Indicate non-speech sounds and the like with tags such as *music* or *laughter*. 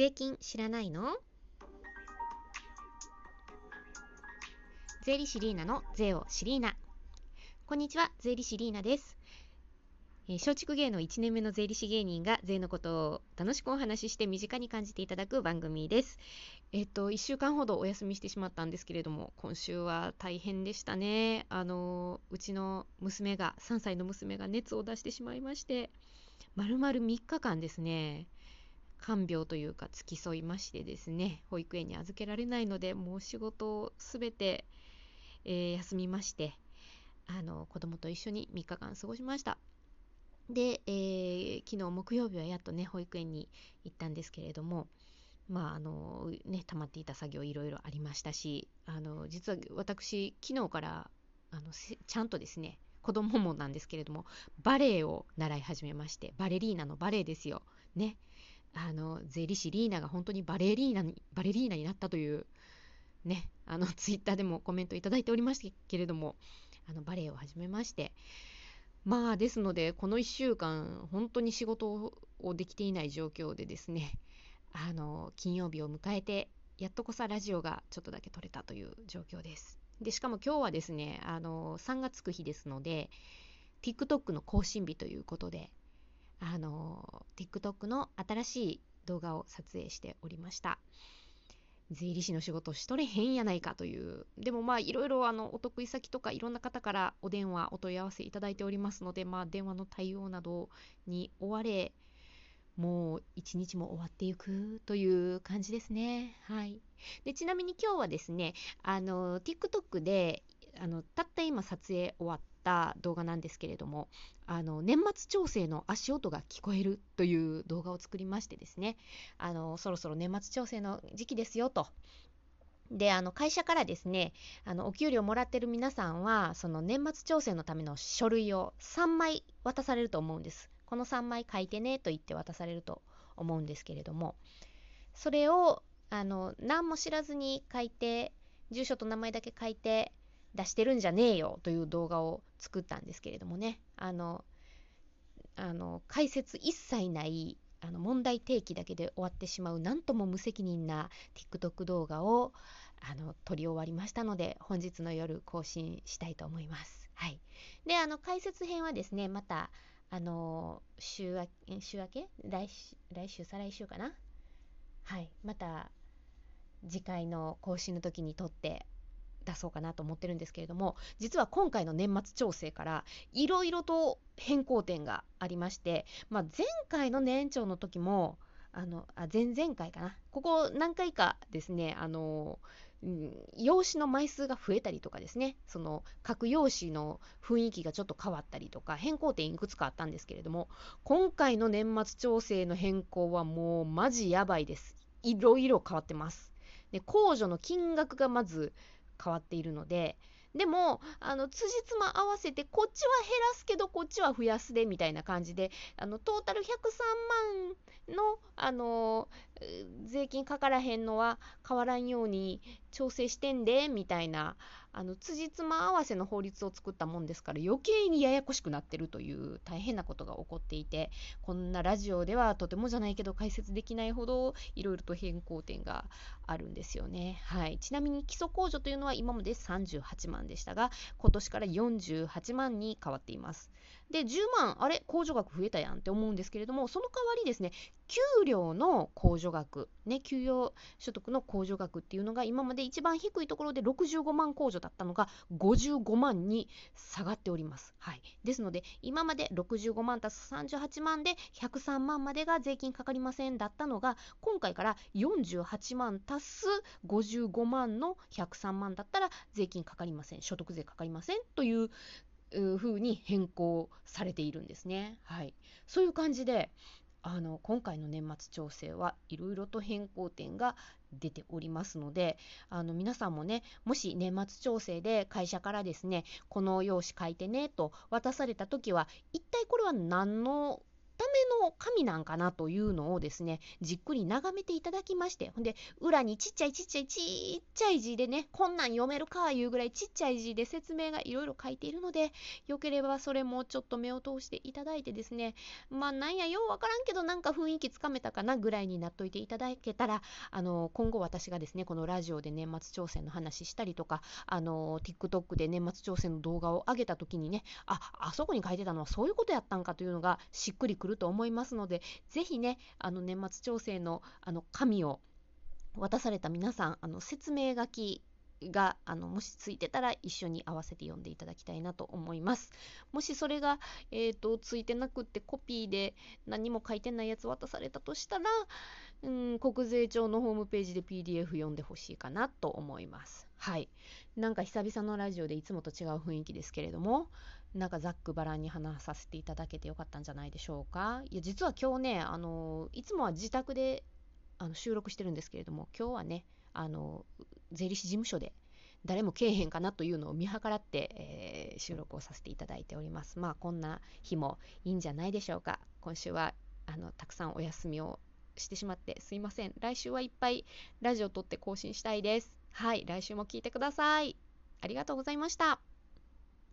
税金知らないの？税理士リーナの税をシリーナこんにちは税理士リーナですえー松竹芸能1年目の税理士芸人が税のことを楽しくお話しして身近に感じていただく番組です。えっと1週間ほどお休みしてしまったんですけれども今週は大変でしたね。あのうちの娘が3歳の娘が熱を出してしまいましてまるまる3日間ですね看病というか付き添いましてですね保育園に預けられないのでもう仕事をすべて、えー休みましてあの子供と一緒に3日間過ごしました。で、えー昨日木曜日はやっとね保育園に行ったんですけれどもまああのね溜まっていた作業いろいろありましたしあの実は私昨日からあのちゃんとですね子供もなんですけれどもバレエを習い始めましてバレリーナのバレエですよねあの税理士リーナが本当にバレリーナにバレリーナになったというねあの *laughs* ツイッターでもコメントいただいておりましたけれどもあのバレエを始めましてまあですのでこの1週間本当に仕事をできていない状況でですねあの金曜日を迎えてやっとこさラジオがちょっとだけ撮れたという状況です。でしかも今日はですねあの3がつく日ですので TikTok の更新日ということであの TikTok の新しい動画を撮影しておりました。税理士の仕事しとれへんやないかという。でもまあいろいろあのお得意先とかいろんな方からお電話お問い合わせいただいておりますのでまあ電話の対応などに追われもう一日も終わっていくという感じですね。はい。でちなみに今日はですねあの TikTok であのたった今撮影終わった動画なんですけれどもあの年末調整の足音が聞こえるという動画を作りましてですねあのそろそろ年末調整の時期ですよと。であの会社からですねあのお給料もらってる皆さんはその年末調整のための書類を3枚渡されると思うんです。この3枚書いてねと言って渡されると思うんですけれどもそれをあの何も知らずに書いて住所と名前だけ書いて出してるんじゃねえよという動画を作ったんですけれどもね。あのあの解説一切ないあの問題提起だけで終わってしまうなんとも無責任な TikTok 動画をあの撮り終わりましたので本日の夜更新したいと思います。はい、であの解説編はですねまたあの週明け週明け？来週来週再来週かな？はい。また次回の更新の時に撮って出そうかなと思ってるんですけれども実は今回の年末調整からいろいろと変更点がありまして、まあ、前回の年長の時もあのあ前々回かな。ここ何回かですねあの、うん、用紙の枚数が増えたりとかですねその各用紙の雰囲気がちょっと変わったりとか変更点いくつかあったんですけれども今回の年末調整の変更はもうマジやばいです。いろいろ変わってます。で控除の金額がまず変わっているので。でもあの辻褄合わせてこっちは減らすけどこっちは増やすでみたいな感じであのトータル103万のあの税金かからへんのは変わらんように調整してんでみたいなあの辻褄合わせの法律を作ったもんですから余計にややこしくなってるという大変なことが起こっていてこんなラジオではとてもじゃないけど解説できないほどいろいろと変更点があるんですよね。はい、ちなみに基礎控除というのは今まで38万でしたが今年から48万に変わっています。で10万あれ控除額増えたやんって思うんですけれどもその代わりですね給料の控除額ね給与所得の控除額っていうのが今まで一番低いところで65万控除だったのが55万に下がっております。はい、ですので今まで65万足す38万で103万までが税金かかりませんだったのが今回から48万足す55万の103万だったら税金かかりません所得税かかりませんというう風に変更されているんですね。はい、そういう感じであの今回の年末調整はいろいろと変更点が出ておりますのであの皆さんもねもし年末調整で会社からですねこの用紙書いてねと渡された時は一体これは何のめの紙なんかなというのをですねじっくり眺めていただきましてほんで裏にちっちゃいちっちゃいちっちゃい字でねこんなん読めるかいうぐらいちっちゃい字で説明がいろいろ書いているのでよければそれもちょっと目を通していただいてですねまあなんやようわからんけどなんか雰囲気つかめたかなぐらいになっといていただけたらあの今後私がですねこのラジオで年末挑戦の話したりとかあの TikTok で年末挑戦の動画を上げた時にねああそこに書いてたのはそういうことやったんかというのがしっくりくると思いますのでぜひねあの年末調整のあの紙を渡された皆さんあの説明書きがあのもしついてたら一緒に合わせて読んでいただきたいなと思います。もしそれが、えーと、ついてなくってコピーで何も書いてないやつ渡されたとしたら、うん、国税庁のホームページで PDF 読んでほしいかなと思います。はい。なんか久々のラジオでいつもと違う雰囲気ですけれども、なんかざっくばらんに話させていただけてよかったんじゃないでしょうか。いや、実は今日ね、あのいつもは自宅であの収録してるんですけれども、今日はね、あの税理士事務所で誰もけえへんかなというのを見計らって、えー、収録をさせていただいております。まあこんな日もいいんじゃないでしょうか。今週はあのたくさんお休みをしてしまってすいません。来週はいっぱいラジオ撮って更新したいです。はい、来週も聞いてください。ありがとうございました。